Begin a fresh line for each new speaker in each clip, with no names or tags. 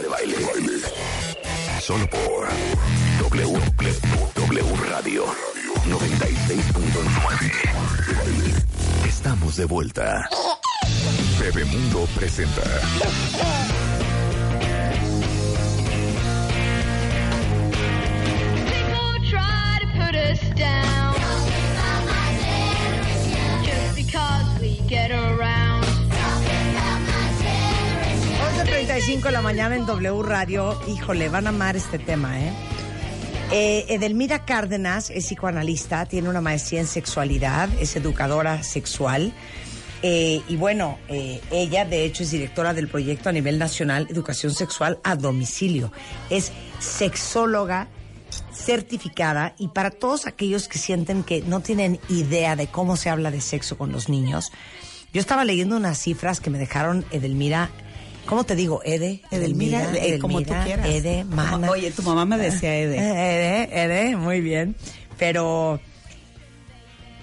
De Baile. Solo por W, W Radio 96.9. Estamos de vuelta. Bebemundo presenta.
11.35 de la mañana en W Radio. Híjole, van a amar este tema, ¿eh? Eh, Edelmira Cárdenas es psicoanalista, tiene una maestría en sexualidad, es educadora sexual. eh, y bueno, eh, ella de hecho es directora del proyecto a nivel nacional Educación Sexual a Domicilio. Es sexóloga certificada y para todos aquellos que sienten que no tienen idea de cómo se habla de sexo con los niños, yo estaba leyendo unas cifras que me dejaron Edelmira. ¿Cómo te digo? Ede,
Edelmira, eh, como tú
Edelmira,
quieras.
Ede, mana.
Oye, tu mamá me decía Ede.
Eh, Ede, Ede, muy bien. Pero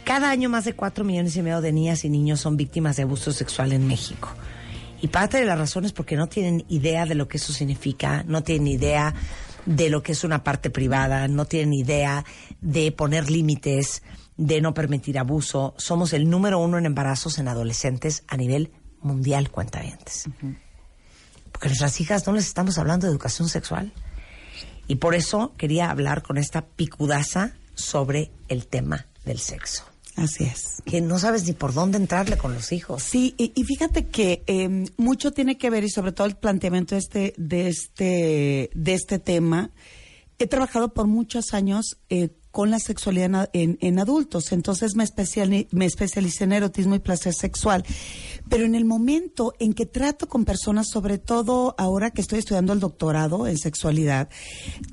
cada año más de 4 millones y medio de niñas y niños son víctimas de abuso sexual en México. Y parte de la razón es porque no tienen idea de lo que eso significa, no tienen idea de lo que es una parte privada, no tienen idea de poner límites, de no permitir abuso. Somos el número uno en embarazos en adolescentes a nivel mundial, cuentavientes. Porque a nuestras hijas no les estamos hablando de educación sexual. Y por eso quería hablar con esta picudaza sobre el tema del sexo.
Así es.
Que no sabes ni por dónde entrarle con los hijos.
Sí, y, y fíjate que eh, mucho tiene que ver y sobre todo el planteamiento de este, de este, de este tema. He trabajado por muchos años eh, con la sexualidad en, en- adultos, entonces me, especiali- me especialicé en erotismo y placer sexual. Pero en el momento en que trato con personas, sobre todo ahora que estoy estudiando el doctorado en sexualidad,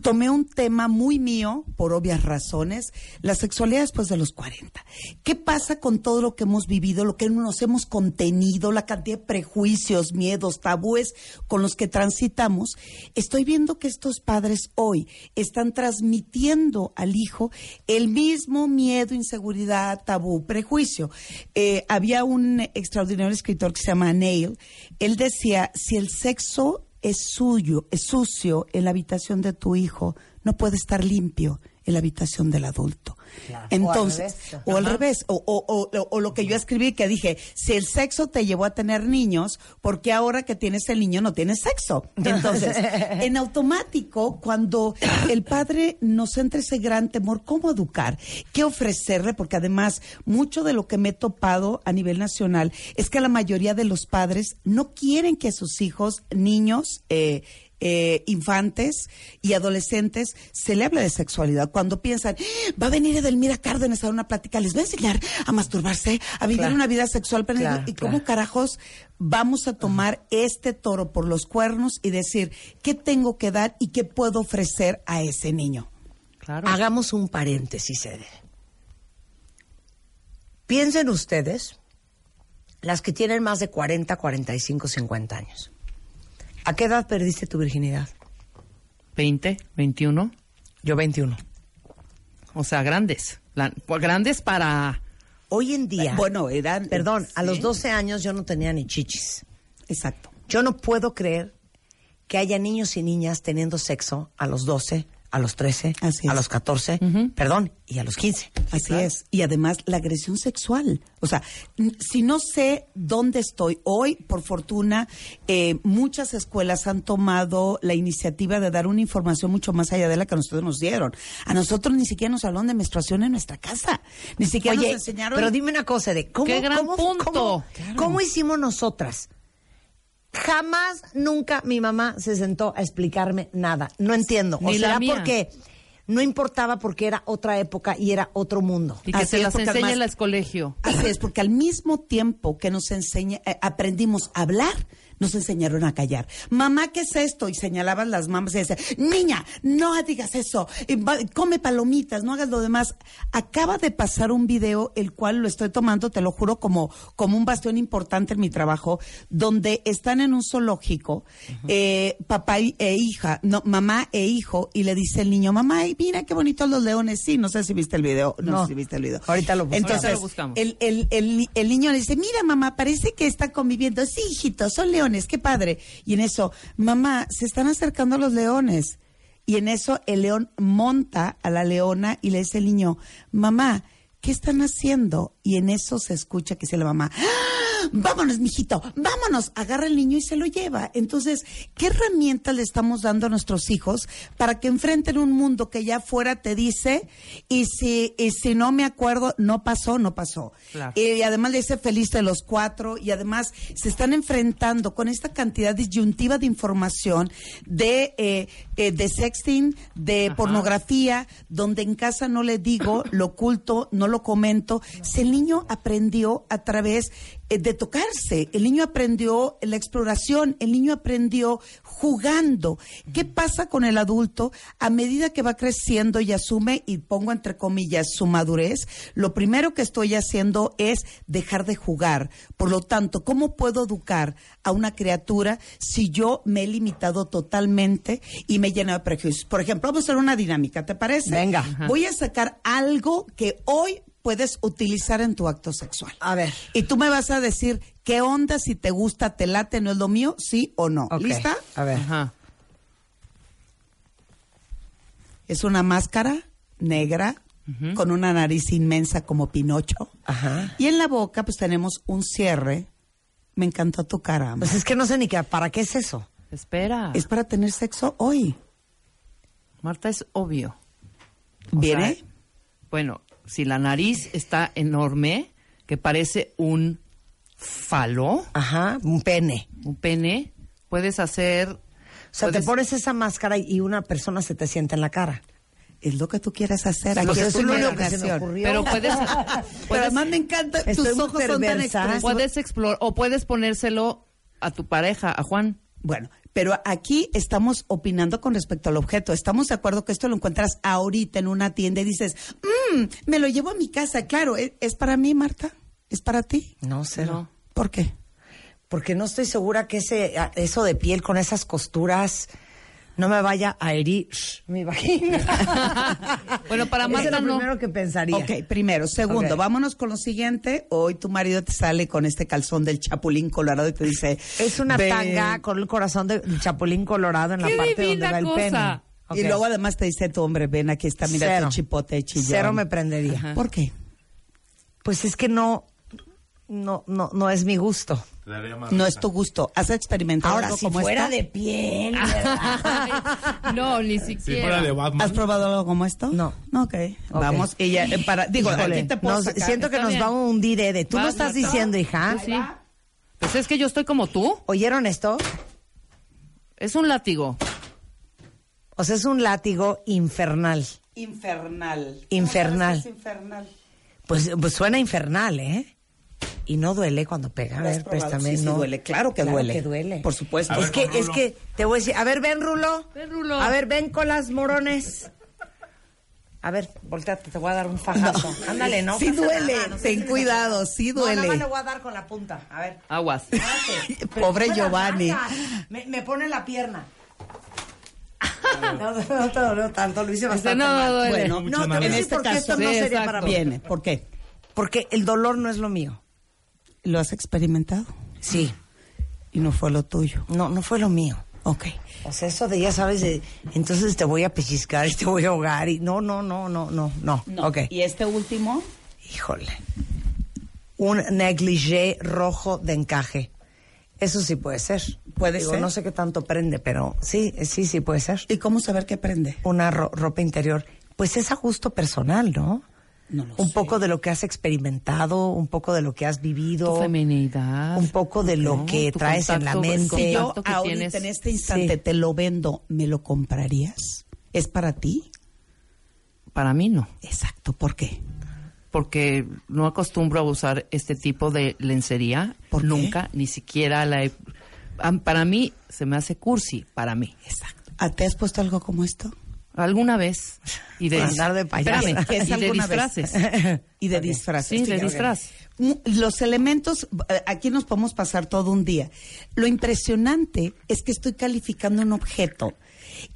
tomé un tema muy mío, por obvias razones, la sexualidad después de los 40. ¿Qué pasa con todo lo que hemos vivido, lo que nos hemos contenido, la cantidad de prejuicios, miedos, tabúes con los que transitamos? Estoy viendo que estos padres hoy están transmitiendo al hijo el mismo miedo, inseguridad, tabú, prejuicio. Eh, había un extraordinario escritor que se llama Neil. Él decía, si el sexo es suyo, es sucio en la habitación de tu hijo, no puede estar limpio en la habitación del adulto.
Claro.
Entonces,
O al revés.
o o- o- o lo que yo escribí que dije, si el sexo te llevó a tener niños, ¿por qué ahora que tienes el niño no tienes sexo? Entonces, en automático, cuando el padre nos entra ese gran temor, ¿cómo educar? ¿Qué ofrecerle? Porque además, mucho de lo que me he topado a nivel nacional es que la mayoría de los padres no quieren que sus hijos, niños, eh, eh, infantes y adolescentes se le habla de sexualidad. Cuando piensan, "Ah, va a venir Edelmira Cárdenas a dar una plática, les va a enseñar a masturbarse, a vivir
Claro.
una vida sexual. plena".
Claro,
¿Y
claro.
cómo carajos vamos a tomar este toro por los cuernos y decir qué tengo que dar y qué puedo ofrecer a ese niño?
Claro.
Hagamos un paréntesis, Ede. Piensen ustedes, las que tienen más de 40, 45, 50 años. ¿A qué edad perdiste tu virginidad?
20, 21.
Yo 21.
O sea, grandes. La- pues, grandes para...
Hoy en día,
Bueno, eran...
perdón, a los 12 años yo no tenía ni chichis.
Exacto.
Yo no puedo creer que haya niños y niñas teniendo sexo a los 12, a los 13,
Así
a los 14, perdón, y a los 15.
Así es. Y además la agresión sexual. O sea, si no sé dónde estoy hoy, por fortuna, eh, muchas escuelas han tomado la iniciativa de dar una información mucho más allá de la que a nosotros nos dieron. A nosotros ni siquiera nos hablaron de menstruación en nuestra casa. Ni siquiera
Oye,
nos enseñaron.
pero dime una cosa de cómo,
¡Qué gran
cómo-
punto!
cómo-
Claro.
cómo hicimos nosotras. Jamás, nunca mi mamá se sentó a explicarme nada. No entiendo.
Ni
o
mía.
porque no importaba porque era otra época y era otro mundo.
Y que
Así
se las enseñe
además-
el colegio.
Así es, porque al mismo tiempo que nos enseña, eh, aprendimos a hablar, nos enseñaron a callar. Mamá, ¿qué es esto? Y señalaban las mamás y decían, niña, no digas eso, come palomitas, no hagas lo demás. Acaba de pasar un video, el cual lo estoy tomando, te lo juro, como, como un bastión importante en mi trabajo, donde están en un zoológico, eh, papá y- e hija, no, mamá e hijo, y le dice el niño, mamá, mira qué bonitos los leones. Sí, no sé si viste el video, no,
No.
sé si viste el video.
Ahorita lo busco.
Entonces,
Ahorita lo buscamos.
el, el, el, el niño le dice, mira mamá, parece que está conviviendo. Sí, hijito, son leones leones, qué padre. Y en eso, mamá, se están acercando los leones. Y en eso el león monta a la leona y le dice el niño, mamá, ¿qué están haciendo? Y en eso se escucha que dice la mamá, ¡Ah! Vámonos, mijito, vámonos, agarra el niño y se lo lleva. Entonces, ¿qué herramientas le estamos dando a nuestros hijos para que enfrenten un mundo que ya afuera te dice, y si, y si no me acuerdo, no pasó, no pasó?
Claro.
Y además le dice feliz de los cuatro, y además se están enfrentando con esta cantidad disyuntiva de información de, eh, eh, de sexting, de
Ajá.
pornografía, donde en casa no le digo, lo oculto, no lo comento. Si el niño aprendió a través eh, de tocarse, el niño aprendió la exploración, el niño aprendió jugando. ¿Qué pasa con el adulto a medida que va creciendo y asume, y pongo entre comillas, su madurez? Lo primero que estoy haciendo es dejar de jugar. Por lo tanto, ¿cómo puedo educar a una criatura si yo me he limitado totalmente y me he llenado de prejuicios? Por ejemplo, vamos a hacer una dinámica, ¿te parece?
Venga.
Voy a sacar algo que hoy puedes utilizar en tu acto sexual.
A ver.
Y tú me vas a decir qué onda, si te gusta, te late, no es lo mío, sí o no. ¿Lista?
A ver.
Ajá.
Es una máscara negra con una nariz inmensa como Pinocho.
Ajá.
Y en la boca pues tenemos un cierre. Me encantó tu cara.
Pues es que no sé ni qué, ¿para qué es eso?
Espera.
es para tener sexo hoy.
Marta, es obvio. O
¿Viene?
sea, bueno, si la nariz está enorme, que parece un falo,
Ajá, un pene.
un pene, puedes hacer...
O sea, te pones esa máscara y una persona se te sienta en la cara.
es lo que tú quieres hacer.
Pues
Aquí
eso
es
lo único que se me
imaginación.
ocurrió.
Pero puedes... Puedes
además me encanta, tus ojos son tan expresivos.
puedes explorar, o puedes ponérselo a tu pareja, a Juan.
Bueno, pero aquí estamos opinando con respecto al objeto. Estamos de acuerdo que esto lo encuentras ahorita en una tienda y dices, mmm, me lo llevo a mi casa. Claro, ¿es, es para mí, Marta? ¿Es para ti?
No, cero.
¿Por qué?
Porque no estoy segura que ese eso de piel con esas costuras no me vaya a herir mi vagina.
Bueno, para Marta
es lo
no.
primero que pensaría.
Ok, primero. Segundo, vámonos con lo siguiente. Hoy tu marido te sale con este calzón del chapulín colorado y te dice...
Es una
"Ven".
tanga con el corazón de chapulín colorado en la
¡Qué
parte donde va el
cosa!
pene.
Y
Ok.
luego además te dice tu hombre, ven aquí está, mira
Cero.
tu chipote chillón.
Cero me prendería.
Ajá.
¿Por qué?
Pues es que no, no, no, no es mi gusto.
No es tu gusto. ¿Has experimentado
Ahora,
algo
si
como
fuera
esto?
de piel.
no, ni
Si
siquiera.
fuera de Batman.
¿Has probado algo como esto?
No.
Ok. Vamos. Y ya, eh, para, digo,
Híjole,
aquí te puedo
nos-
sacar.
siento que
Está
nos
bien.
va a hundir, Ede. ¿Tú lo estás diciendo, hija?
Pues sí. Pues es que yo estoy como tú.
¿Oyeron esto?
Es un látigo.
O sea, es un látigo infernal.
Infernal.
Infernal.
¿Cómo sabes que es infernal?
Pues, pues suena infernal, ¿eh? Y no duele cuando pega. A
¿Lo has
ver,
probado?
préstame.
Sí, sí
no.
duele. Claro que duele.
que duele.
Por supuesto.
Es que, es que, te voy a decir, a ver, ven, Rulo.
Ven, Rulo.
A ver, ven con las morones. A ver, volteate, te voy a dar un fajazo. Ándale, no.
Sí duele,
nada, no
ten cuidado,
grosero.
sí
No,
duele.
nada más le voy a dar con la punta. A ver.
Aguas.
Pobre Giovanni.
Me, me pone la pierna. No, no, no te dolió tanto, lo hice bastante
no
mal.
duele.
Bueno, no, te voy a decir
este
por qué esto
caso-
no
Sí,
sería
exacto.
para mí.
Viene. ¿Por qué?
Porque el dolor no es lo mío.
¿Lo has experimentado?
Sí.
Y no fue lo tuyo.
No, no fue lo mío.
Ok.
O sea, eso de ya sabes, de, entonces te voy a pellizcar y te voy a ahogar y no, no, no, no, no, no. Ok.
¿Y este último?
Híjole. Un negligé rojo de encaje. Eso sí puede ser.
Puede
Digo,
ser.
No sé qué tanto prende, pero sí, sí, sí puede ser.
¿Y cómo saber qué prende?
Una ro- ropa interior. Pues es a gusto personal, ¿no?
No lo
un
sé.
poco de lo que has experimentado, un poco de lo que has vivido.
Tu feminidad.
Un poco de lo que
tu
traes en la mente.
Si yo ahorita
tienes.
en este instante
Sí.
te lo vendo, ¿me lo comprarías? ¿Es para ti?
Para mí no.
Exacto. ¿Por qué?
Porque no acostumbro a usar este tipo de lencería.
¿Por qué?
Nunca, ni siquiera la he... Para mí se me hace cursi, para mí.
Exacto. ¿Ah, ¿Te has puesto algo como esto?
Alguna vez. Y de,
Por andar de payaso.
Espérame,
¿Qué es
y de disfraces.
y de disfraces.
Sí, de disfraz.
Los elementos, eh, aquí nos podemos pasar todo un día. Lo impresionante es que estoy calificando un objeto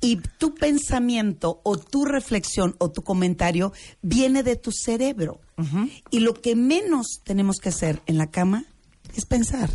y tu pensamiento o tu reflexión o tu comentario viene de tu cerebro. Y lo que menos tenemos que hacer en la cama es pensar.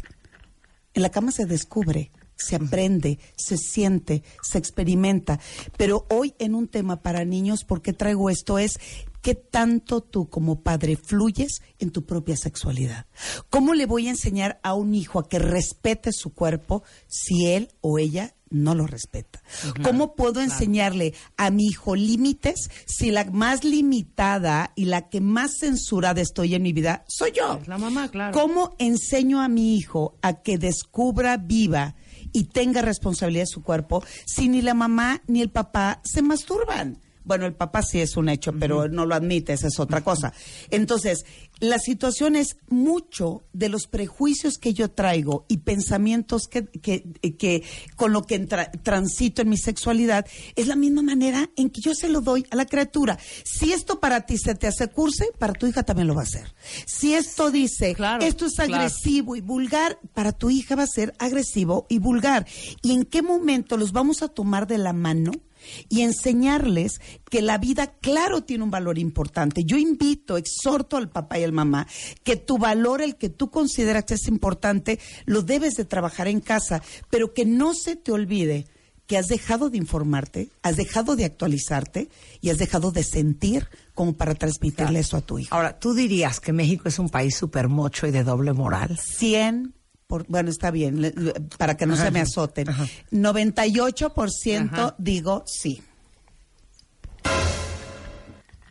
En la cama se descubre, se aprende, se siente, se experimenta. Pero hoy en un tema para niños, ¿por qué traigo esto? Es qué tanto tú como padre fluyes en tu propia sexualidad. ¿Cómo le voy a enseñar a un hijo a que respete su cuerpo si él o ella no lo respeta? ¿Cómo puedo enseñarle a mi hijo límites si la más limitada y la que más censurada estoy en mi vida soy yo?
Es la mamá, claro.
¿Cómo enseño a mi hijo a que descubra, viva y tenga responsabilidad de su cuerpo si ni la mamá ni el papá se masturban? Bueno, el papá sí es un hecho, pero no lo admite, esa es otra cosa. Entonces, la situación es mucho de los prejuicios que yo traigo y pensamientos que, que, que con lo que entra- transito en mi sexualidad, es la misma manera en que yo se lo doy a la criatura. Si esto para ti se te hace curse, para tu hija también lo va a hacer. Si esto dice,
Claro,
esto es
claro.
agresivo y vulgar, para tu hija va a ser agresivo y vulgar. ¿Y en qué momento los vamos a tomar de la mano? Y enseñarles que la vida, claro, tiene un valor importante. Yo invito, exhorto al papá y al mamá que tu valor, el que tú consideras que es importante, lo debes de trabajar en casa, pero que no se te olvide que has dejado de informarte, has dejado de actualizarte y has dejado de sentir como para transmitirle eso a tu hijo.
Ahora, ¿tú dirías que México es un país súper mocho y de doble moral?
100 por, bueno, está bien, le- le- para que no
Ajá.
se me azoten.
Ajá.
98%
Ajá.
digo sí.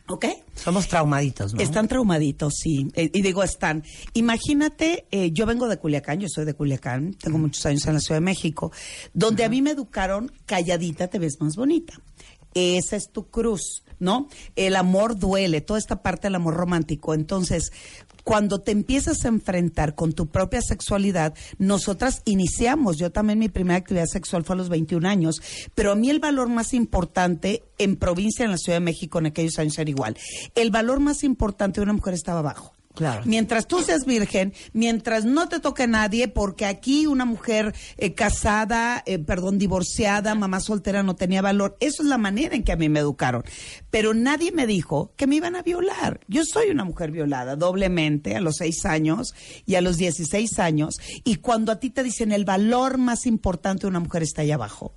¿Ok?
Somos traumaditos, ¿no?
Están traumaditos, sí. Eh, y digo, están. Imagínate, eh, yo vengo de Culiacán, yo soy de Culiacán, tengo muchos años en la Ciudad de México, donde a mí me educaron, calladita te ves más bonita. Esa es tu cruz, ¿no? El amor duele, toda esta parte del amor romántico. Entonces, cuando te empiezas a enfrentar con tu propia sexualidad, nosotras iniciamos, yo también mi primera actividad sexual fue a los 21 años, pero a mí el valor más importante en provincia, en la Ciudad de México, en aquellos años era igual. El valor más importante de una mujer estaba abajo. Mientras tú seas virgen, mientras no te toque nadie, porque aquí una mujer eh, casada, eh, perdón, divorciada, mamá soltera no tenía valor. Eso es la manera en que a mí me educaron. Pero nadie me dijo que me iban a violar. Yo soy una mujer violada doblemente a los seis años y a los 16 años. Y cuando a ti te dicen el valor más importante de una mujer está ahí abajo.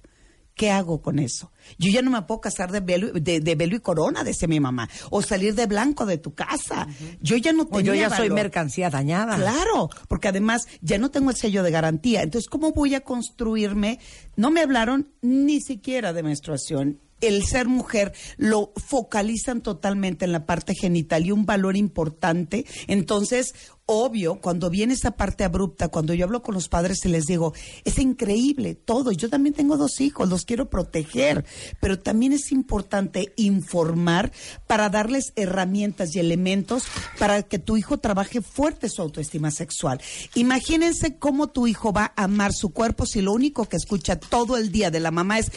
¿Qué hago con eso? Yo ya no me puedo casar de velo, de, de velo y corona, decía mi mamá, o salir de blanco de tu casa. Yo ya no
O
tenía
yo ya soy mercancía dañada.
Claro, porque además ya no tengo el sello de garantía. Entonces, ¿cómo voy a construirme? No me hablaron ni siquiera de menstruación. El ser mujer lo focalizan totalmente en la parte genital y un valor importante. Entonces, obvio, cuando viene esa parte abrupta, cuando yo hablo con los padres y les digo, es increíble todo. Yo también tengo dos hijos, los quiero proteger, pero también es importante informar para darles herramientas y elementos para que tu hijo trabaje fuerte su autoestima sexual. Imagínense cómo tu hijo va a amar su cuerpo si lo único que escucha todo el día de la mamá es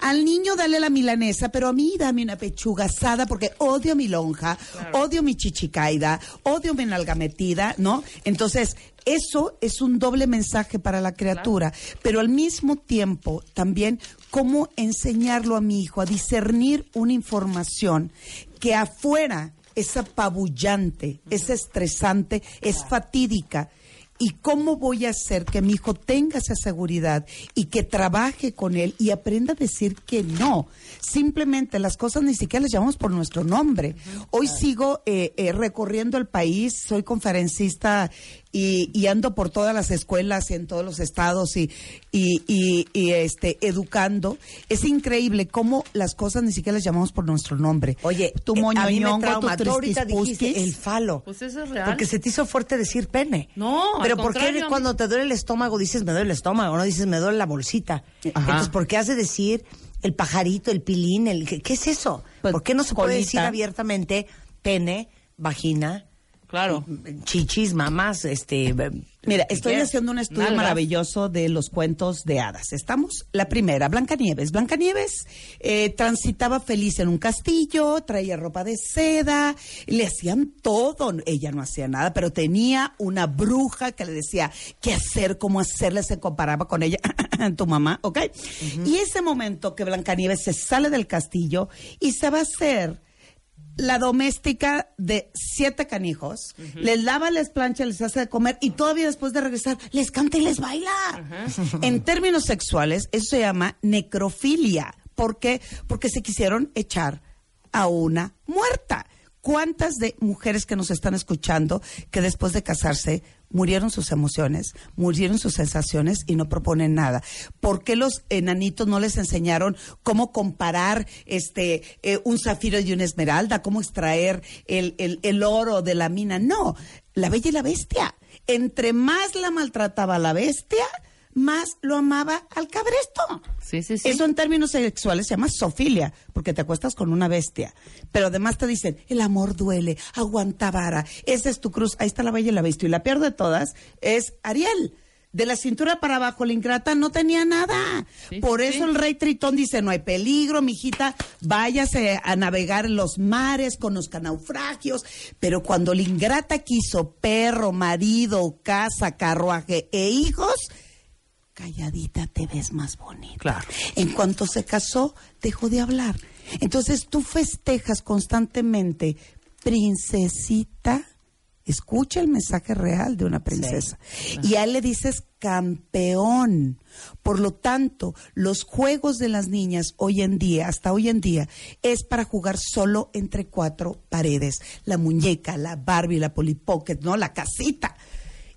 al niño dale la milanesa, pero a mí dame una pechuga asada porque odio mi lonja, odio mi chichicaida, odio mi nalga metida, ¿no? Entonces, eso es un doble mensaje para la criatura, pero al mismo tiempo también cómo enseñarlo a mi hijo a discernir una información que afuera es apabullante, es estresante, es fatídica. ¿Y cómo voy a hacer que mi hijo tenga esa seguridad y que trabaje con él y aprenda a decir que no? Simplemente las cosas ni siquiera las llamamos por nuestro nombre. Hoy sigo eh, eh, recorriendo el país, soy conferencista y, y ando por todas las escuelas y en todos los estados y, y, y- y, este, educando. Es increíble cómo las cosas ni siquiera las llamamos por nuestro nombre.
Oye,
tu
eh, a mí me trauma.
tu
Tú ahorita dijiste el falo.
Pues eso es real.
Porque se te hizo fuerte decir pene.
No,
Pero ¿por qué cuando te duele el estómago dices me duele el estómago? No dices me duele la bolsita.
Ajá.
Entonces, ¿por qué has de decir el pajarito, el pilín? El, ¿qué, qué es eso?
Pues,
¿Por qué no se puede decir abiertamente pene, vagina,
Claro.
chichis, mamás, este...
Mira,
¿qué
estoy haciendo un estudio
Nalgas.
maravilloso de los cuentos de hadas. ¿Estamos? La primera, Blancanieves. Blancanieves eh, transitaba feliz en un castillo, traía ropa de seda, le hacían todo. Ella no hacía nada, pero tenía una bruja que le decía qué hacer, cómo hacerle, se comparaba con ella, tu mamá, ¿ok? Y ese momento que Blancanieves se sale del castillo y se va a hacer la doméstica de siete canijos, les lava, les plancha, les hace de comer y todavía después de regresar les canta y les baila. En términos sexuales, eso se llama necrofilia. ¿Por qué? Porque se quisieron echar a una muerta. ¿Cuántas de mujeres que nos están escuchando que después de casarse murieron sus emociones, murieron sus sensaciones y no proponen nada? ¿Por qué los enanitos no les enseñaron cómo comparar este eh, un zafiro y una esmeralda, cómo extraer el, el, el oro de la mina? No, la bella y la bestia. Entre más la maltrataba la bestia, más lo amaba al cabresto.
Sí, sí, sí.
Eso en términos sexuales se llama sofilia, porque te acuestas con una bestia. Pero además te dicen, el amor duele, aguanta vara, esa es tu cruz, ahí está la bella y la bestia. Y la peor de todas es Ariel. De la cintura para abajo, la ingrata no tenía nada.
Sí,
Por eso
sí.
el rey Tritón dice, no hay peligro, mijita, váyase a navegar en los mares, conozca naufragios. Pero cuando la ingrata quiso perro, marido, casa, carruaje e hijos, calladita te ves más bonita.
Claro.
En cuanto se casó, dejó de hablar. Entonces tú festejas constantemente, princesita. Escucha el mensaje real de una princesa. Y a él le dices campeón. Por lo tanto, los juegos de las niñas hoy en día, hasta hoy en día, es para jugar solo entre cuatro paredes. La muñeca, la Barbie, la Polly Pocket, ¿no? La casita.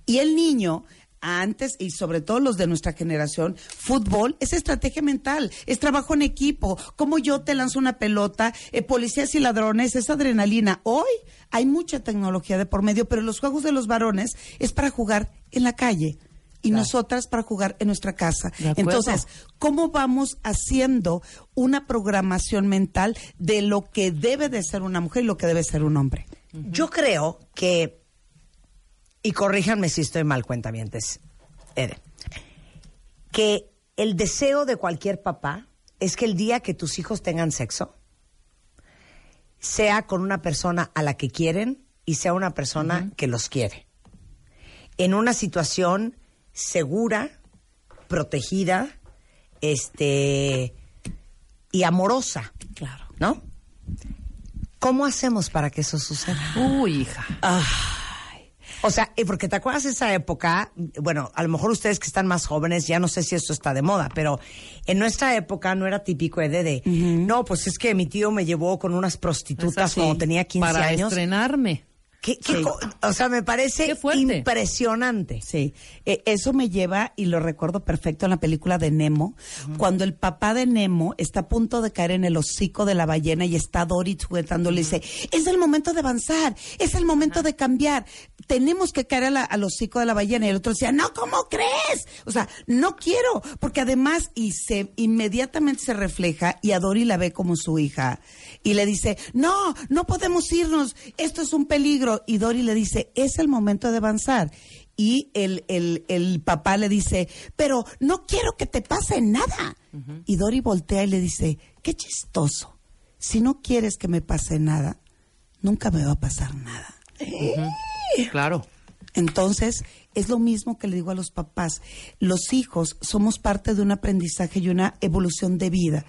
Y el niño, antes y sobre todo los de nuestra generación, fútbol es estrategia mental, es trabajo en equipo. Como yo te lanzo una pelota, eh, policías y ladrones, es adrenalina. Hoy hay mucha tecnología de por medio, pero los juegos de los varones es para jugar en la calle. Y nosotras para jugar en nuestra casa. Entonces, ¿cómo vamos haciendo una programación mental de lo que debe de ser una mujer y lo que debe ser un hombre?
Yo creo que, y corríjanme si estoy mal, cuentamientes, Ede, que el deseo de cualquier papá es que el día que tus hijos tengan sexo sea con una persona a la que quieren y sea una persona que los quiere. En una situación segura, protegida, este y amorosa.
Claro.
¿No? ¿Cómo hacemos para que eso suceda?
Uy, hija.
O sea, eh, porque te acuerdas de esa época, bueno, a lo mejor ustedes que están más jóvenes, ya no sé si esto está de moda, pero en nuestra época no era típico de, de no, pues es que mi tío me llevó con unas prostitutas
Exacto.
cuando tenía 15
Para
años.
estrenarme.
¿Qué- qué o sea, me parece impresionante.
Sí, Eh, eso me lleva, y lo recuerdo perfecto en la película de Nemo, cuando el papá de Nemo está a punto de caer en el hocico de la ballena y está Dory juguetándole y dice, es el momento de avanzar, es el momento de cambiar, tenemos que caer a la- al hocico de la ballena. Y el otro decía, no, ¿cómo crees? O sea, no quiero, porque además, y se inmediatamente se refleja, y a Dory la ve como su hija, y le dice, no, no podemos irnos, esto es un peligro. Y Dory le dice, es el momento de avanzar. Y el, el, el papá le dice, pero no quiero que te pase nada. Y Dory voltea y le dice, qué chistoso. Si no quieres que me pase nada, nunca me va a pasar nada.
Claro.
Entonces, es lo mismo que le digo a los papás. Los hijos somos parte de un aprendizaje y una evolución de vida.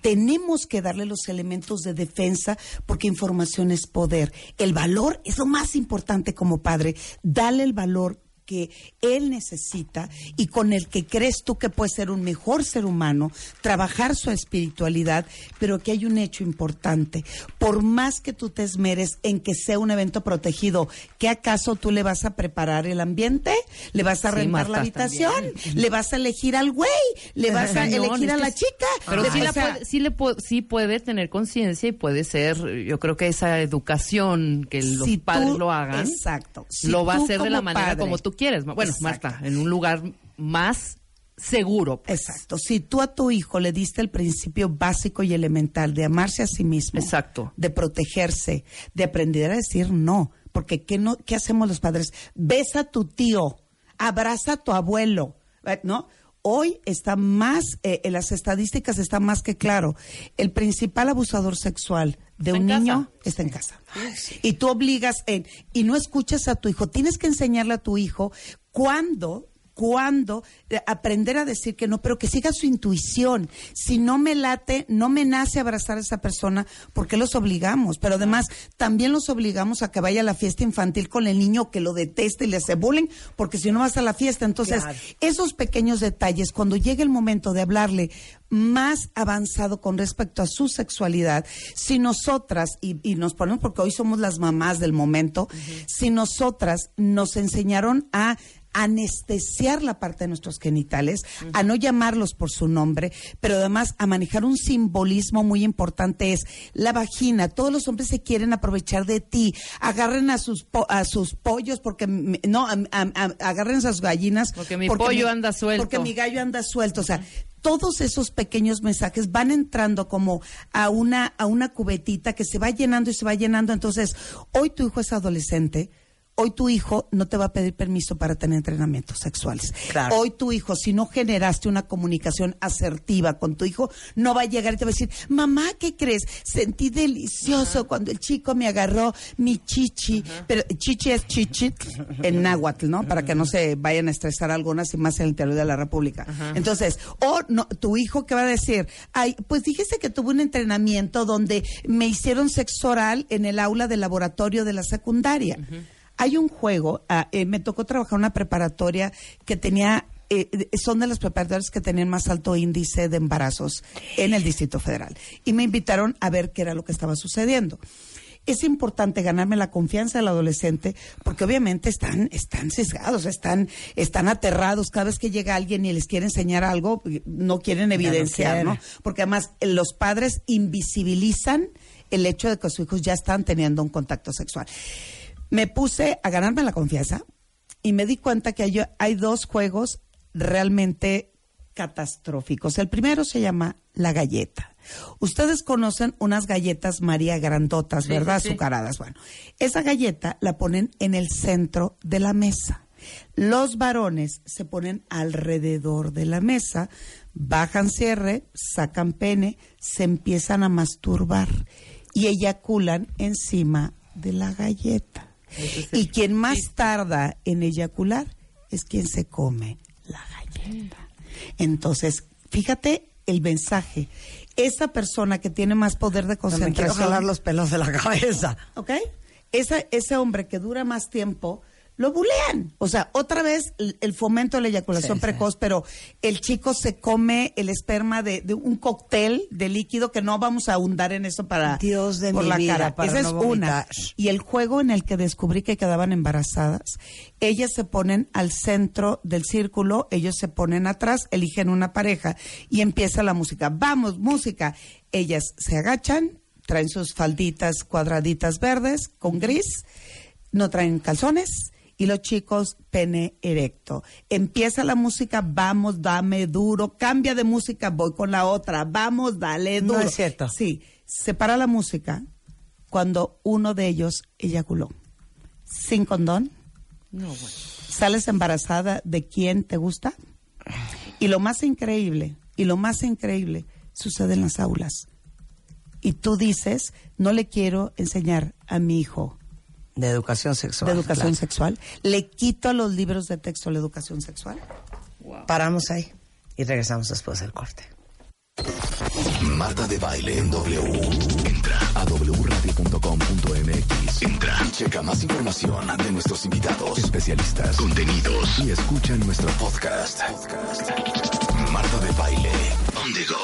Tenemos que darle los elementos de defensa porque información es poder. El valor es lo más importante como padre. Dale el valor que él necesita y con el que crees tú que puede ser un mejor ser humano, trabajar su espiritualidad, pero que hay un hecho importante. Por más que tú te esmeres en que sea un evento protegido, ¿qué acaso tú le vas a preparar el ambiente? ¿Le vas a
Sí,
rentar la habitación?
también.
¿Le vas a elegir al güey? ¿Le vas a elegir a la chica?
Pero
Le
sí, la puede, sí, le sí puede tener conciencia y puede ser, yo creo que esa educación que los
Si
padres
tú-
lo hagan,
Exacto. Si
lo va a hacer de la manera
padre-
como tú quieres. Bueno,
Exacto.
Marta, en un lugar más seguro. pues.
Exacto. Si tú a tu hijo le diste el principio básico y elemental de amarse a sí mismo,
Exacto.
de protegerse, de aprender a decir no, porque ¿qué, no, qué hacemos los padres? Besa a tu tío, abraza a tu abuelo, ¿eh? ¿no? Hoy está más, eh, en las estadísticas está más que claro, el principal abusador sexual de un niño
casa.
está en casa. Y tú obligas en, y no escuchas a tu hijo, tienes que enseñarle a tu hijo cuándo cuándo, eh, aprender a decir que no, pero que siga su intuición. Si no me late, no me nace abrazar a esa persona, ¿por qué los obligamos? Pero además, también los obligamos a que vaya a la fiesta infantil con el niño que lo deteste y le hace bullying, porque si no vas a la fiesta, entonces,
Claro.
esos pequeños detalles, cuando llegue el momento de hablarle más avanzado con respecto a su sexualidad, si nosotras, y, y nos ponemos, porque hoy somos las mamás del momento, si nosotras nos enseñaron a anestesiar la parte de nuestros genitales, a no llamarlos por su nombre, pero además a manejar un simbolismo muy importante es la vagina. Todos los hombres se quieren aprovechar de ti. Agarren a sus po- a sus pollos porque no, a- a- a- agarren a sus gallinas
Porque mi pollo anda suelto.
Porque mi gallo anda suelto, o sea, todos esos pequeños mensajes van entrando como a una a una cubetita que se va llenando y se va llenando, entonces, hoy tu hijo es adolescente, Hoy tu hijo no te va a pedir permiso para tener entrenamientos sexuales.
Claro.
Hoy tu hijo, si no generaste una comunicación asertiva con tu hijo, no va a llegar y te va a decir, mamá, ¿qué crees? Sentí delicioso cuando el chico me agarró mi chichi. Pero chichi es chichi en náhuatl, ¿no? Para que no se vayan a estresar algunas y más en el interior de la República. Entonces, o no, tu hijo que va a decir, ay, pues dijiste que tuvo un entrenamiento donde me hicieron sexo oral en el aula del laboratorio de la secundaria. Hay un juego, ah, eh, me tocó trabajar en una preparatoria que tenía, eh, son de las preparatorias que tenían más alto índice de embarazos en el Distrito Federal. Y me invitaron a ver qué era lo que estaba sucediendo. Es importante ganarme la confianza del adolescente porque obviamente están, están sesgados, están, están aterrados. Cada vez que llega alguien y les quiere enseñar algo, no quieren evidenciar, ¿no? Porque además eh, los padres invisibilizan el hecho de que sus hijos ya están teniendo un contacto sexual. Me puse a ganarme la confianza y me di cuenta que hay, hay dos juegos realmente catastróficos. El primero se llama la galleta. Ustedes conocen unas galletas María grandotas,
Sí,
¿verdad?
sí.
Azucaradas. Bueno, esa galleta la ponen en el centro de la mesa. Los varones se ponen alrededor de la mesa, bajan cierre, sacan pene, se empiezan a masturbar y eyaculan encima de la galleta. Y quien más tarda en eyacular es quien se come la galleta. Entonces, fíjate el mensaje. Esa persona que tiene más poder de
No me quiero
concentración.
jalar los pelos de la cabeza.
¿Ok? Esa- ese hombre que dura más tiempo, lo bulean. O sea, otra vez el, el fomento de la eyaculación
Sí, sí.
precoz, pero el chico se come el esperma de, de un cóctel de líquido que no vamos a ahondar en eso para
Dios de
por
mi
la
vida,
cara.
para
Esa
no
es una. Y el juego en el que descubrí que quedaban embarazadas, ellas se ponen al centro del círculo, ellos se ponen atrás, eligen una pareja y empieza la música. Vamos, música. Ellas se agachan, traen sus falditas cuadraditas verdes con gris, no traen calzones. Y los chicos, pene erecto. Empieza la música, vamos, dame duro. Cambia de música, voy con la otra. Vamos, dale
No
duro.
es cierto.
Sí, se para la música cuando uno de ellos eyaculó. Sin condón,
No, bueno.
sales embarazada de quien te gusta. Y lo más increíble, y lo más increíble, sucede en las aulas. Y tú dices, no le quiero enseñar a mi hijo
De educación sexual.
de educación
claro.
sexual, le quito a los libros de texto la educación sexual.
Paramos ahí y regresamos después del corte.
Marta de baile en W. Entra a wradio.com.mx. Entra y checa más información de nuestros invitados, especialistas, contenidos y escucha nuestro podcast. Podcast. Marta de baile on the go.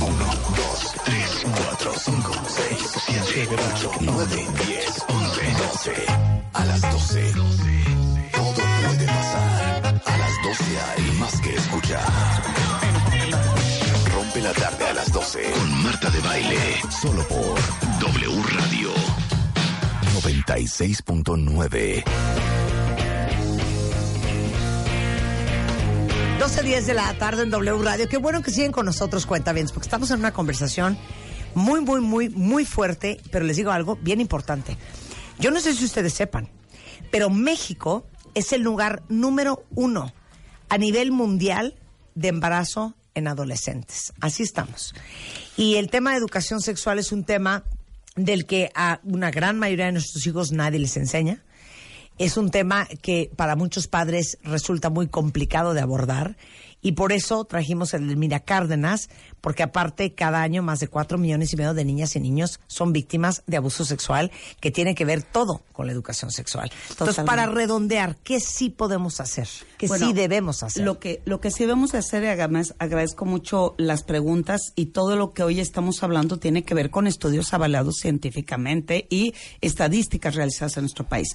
1, 2, 3, 4, 5, 6, 7, 8, 9, 10, 11, 12. A las 12. Todo puede pasar. A las 12 hay más que escuchar. Rompe la tarde a las 12 con Marta de Baile. Solo por W Radio 96.9.
12.10 de la tarde en W Radio. Qué bueno que siguen con nosotros, cuenta bien, porque estamos en una conversación muy, muy, muy, muy fuerte, pero les digo algo bien importante. Yo no sé si ustedes sepan, pero México es el lugar número uno a nivel mundial de embarazo en adolescentes. Así estamos. Y el tema de educación sexual es un tema del que a una gran mayoría de nuestros hijos nadie les enseña. es un tema que para muchos padres resulta muy complicado de abordar y por eso trajimos el Mira Cárdenas, porque aparte cada año más de cuatro millones y medio de niñas y niños son víctimas de abuso sexual, que tiene que ver todo con la educación sexual. Entonces, para redondear, ¿qué sí podemos hacer? ¿Qué
Bueno,
sí debemos hacer?
Lo que, lo que sí debemos hacer, y además agradezco mucho las preguntas y todo lo que hoy estamos hablando tiene que ver con estudios avalados científicamente y estadísticas realizadas en nuestro país.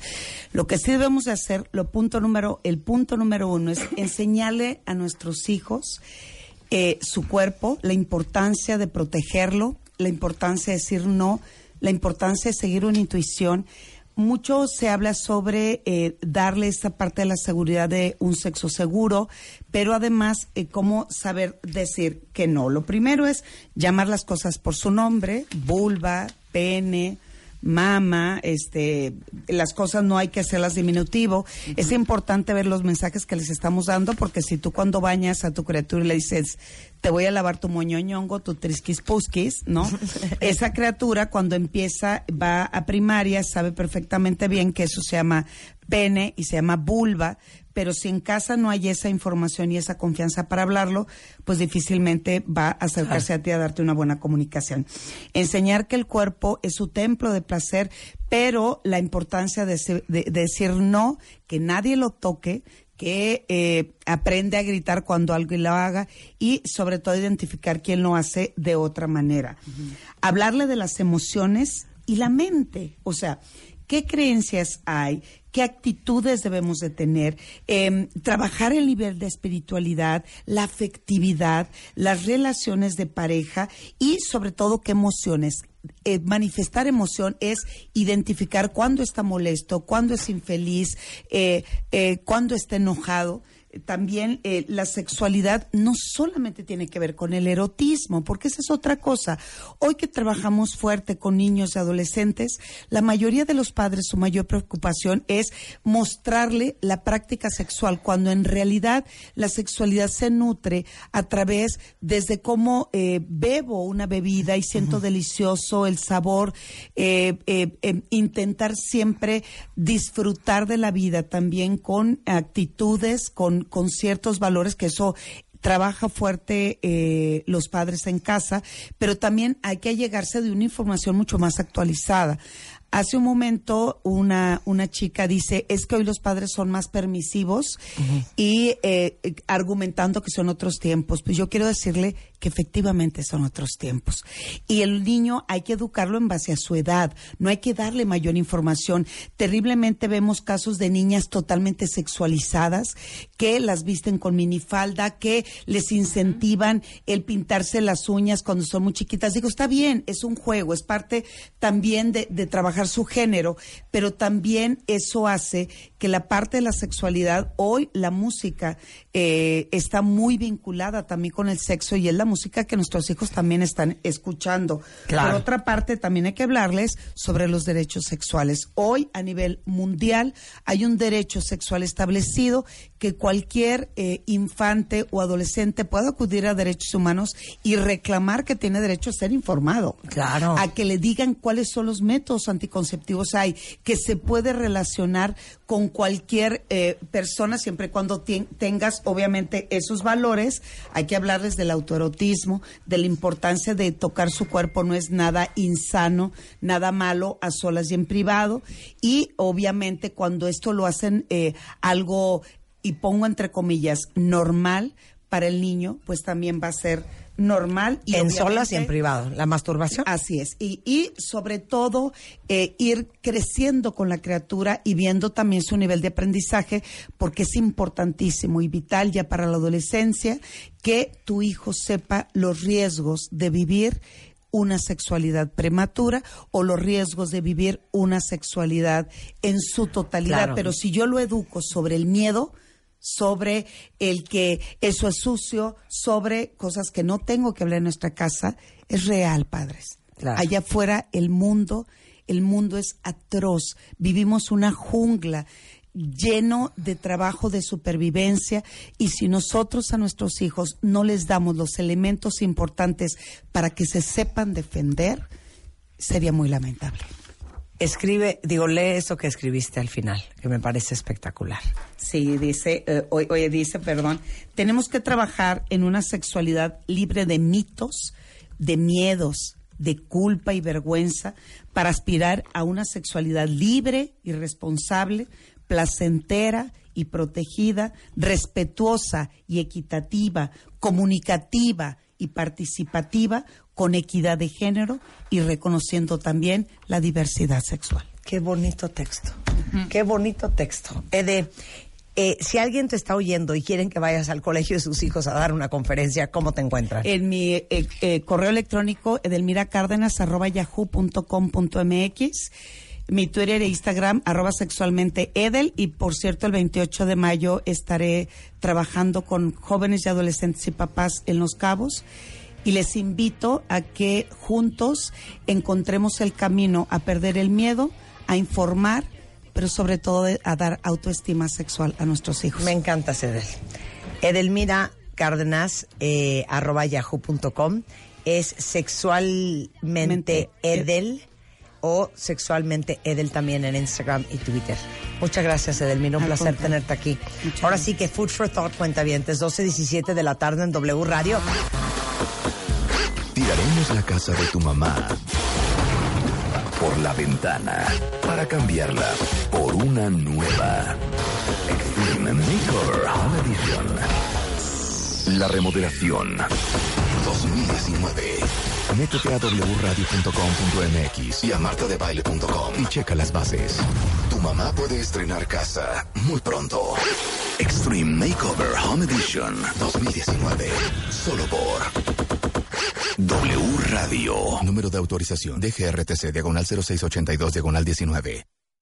Lo que sí debemos de hacer, lo punto número, el punto número uno es enseñarle a nuestros hijos eh, su cuerpo, la importancia de protegerlo, la importancia de decir no, la importancia de seguir una intuición. Mucho se habla sobre eh, darle esta parte de la seguridad de un sexo seguro, pero además eh, cómo saber decir que no. Lo primero es llamar las cosas por su nombre, vulva, pene, mama, este, las cosas no hay que hacerlas diminutivo. Es importante ver los mensajes que les estamos dando porque si tú cuando bañas a tu criatura y le dices, te voy a lavar tu moñoñongo, tu trisquis ¿no? Esa criatura cuando empieza, va a primaria, sabe perfectamente bien que eso se llama pene y se llama vulva, pero si en casa no hay esa información y esa confianza para hablarlo, pues difícilmente va a acercarse a ti a darte una buena comunicación. Enseñar que el cuerpo es su templo de placer, pero la importancia de, se- de- de decir no, que nadie lo toque, que eh, aprende a gritar cuando alguien lo haga y sobre todo identificar quién lo hace de otra manera. Hablarle de las emociones y la mente, o sea, qué creencias hay, qué actitudes debemos de tener, Em, trabajar el nivel de espiritualidad, la afectividad, las relaciones de pareja y sobre todo qué emociones. Eh, manifestar emoción es identificar cuándo está molesto, cuándo es infeliz, eh, eh, cuándo está enojado también eh, la sexualidad no solamente tiene que ver con el erotismo, porque esa es otra cosa. Hoy que trabajamos fuerte con niños y adolescentes, la mayoría de los padres su mayor preocupación es mostrarle la práctica sexual, cuando en realidad la sexualidad se nutre a través desde cómo eh, bebo una bebida y siento delicioso el sabor, eh, eh, eh, intentar siempre disfrutar de la vida también con actitudes, con, con ciertos valores que eso trabaja fuerte eh, los padres en casa, pero también hay que llegarse de una información mucho más actualizada. Hace un momento una, una chica dice, es que hoy los padres son más permisivos y eh, eh, argumentando que son otros tiempos. Pues yo quiero decirle que efectivamente son otros tiempos. Y el niño hay que educarlo en base a su edad, no hay que darle mayor información. Terriblemente vemos casos de niñas totalmente sexualizadas que las visten con minifalda, que les incentivan el pintarse las uñas cuando son muy chiquitas. Digo, está bien, es un juego, es parte también de, de trabajar su género, pero también eso hace que la parte de la sexualidad, hoy la música eh, está muy vinculada también con el sexo y es la música que nuestros hijos también están escuchando.
Claro.
Por otra parte, también hay que hablarles sobre los derechos sexuales. Hoy, a nivel mundial, hay un derecho sexual establecido que cualquier eh, infante o adolescente pueda acudir a derechos humanos y reclamar que tiene derecho a ser informado.
Claro.
A que le digan cuáles son los métodos anticonceptivos hay, que se puede relacionar con cualquier eh, persona siempre y cuando tengas obviamente esos valores. Hay que hablarles del autoerotismo, de la importancia de tocar su cuerpo, no es nada insano, nada malo a solas y en privado. Y obviamente cuando esto lo hacen eh, algo, y pongo entre comillas, normal para el niño, pues también va a ser normal. Y
en solas y en privado. La masturbación.
Así es. Y, y sobre todo, eh, ir creciendo con la criatura y viendo también su nivel de aprendizaje, porque es importantísimo y vital ya para la adolescencia que tu hijo sepa los riesgos de vivir una sexualidad prematura o los riesgos de vivir una sexualidad en su totalidad.
Claro.
Pero si yo lo educo sobre el miedo, sobre el que eso es sucio, sobre cosas que no tengo que hablar en nuestra casa, es real, padres.
Claro.
Allá afuera el mundo, el mundo es atroz. Vivimos una jungla lleno de trabajo de supervivencia y si nosotros a nuestros hijos no les damos los elementos importantes para que se sepan defender, sería muy lamentable.
Escribe, digo, lee eso que escribiste al final, que me parece espectacular.
Sí, dice, eh, oye, dice, perdón, tenemos que trabajar en una sexualidad libre de mitos, de miedos, de culpa y vergüenza para aspirar a una sexualidad libre y responsable, placentera y protegida, respetuosa y equitativa, comunicativa y participativa, con equidad de género y reconociendo también la diversidad sexual.
Qué bonito texto. Qué bonito texto. Ede, eh, si alguien te está oyendo y quieren que vayas al colegio de sus hijos a dar una conferencia, ¿cómo te encuentran?
En mi eh, eh, correo electrónico edelmiracárdenas.yahoo.com.mx mi Twitter e Instagram, arroba sexualmente Edel. Y por cierto, el 28 de mayo estaré trabajando con jóvenes y adolescentes y papás en Los Cabos. Y les invito a que juntos encontremos el camino a perder el miedo, a informar, pero sobre todo a dar autoestima sexual a nuestros hijos.
Me encanta, Edel. Edelmira Cárdenas, eh, arroba yahoo.com. Es sexualmente
Mente.
Edel o sexualmente Edel también en Instagram y Twitter. Muchas gracias, Edelmira. Un
Al
placer tenerte aquí.
Muchas
Ahora
gracias.
sí que Food for Thought cuenta bien. 12.17 de la tarde en W Radio.
Tiraremos la casa de tu mamá por la ventana para cambiarla por una nueva. Extreme Makeover Home Edition. La remodelación 2019. Métete a wradio.com.mx y a martadebaile.com y checa las bases. Tu mamá puede estrenar casa muy pronto. Extreme Makeover Home Edition 2019. Solo por W Radio. Número de autorización DGRTC diagonal 0682 diagonal 19.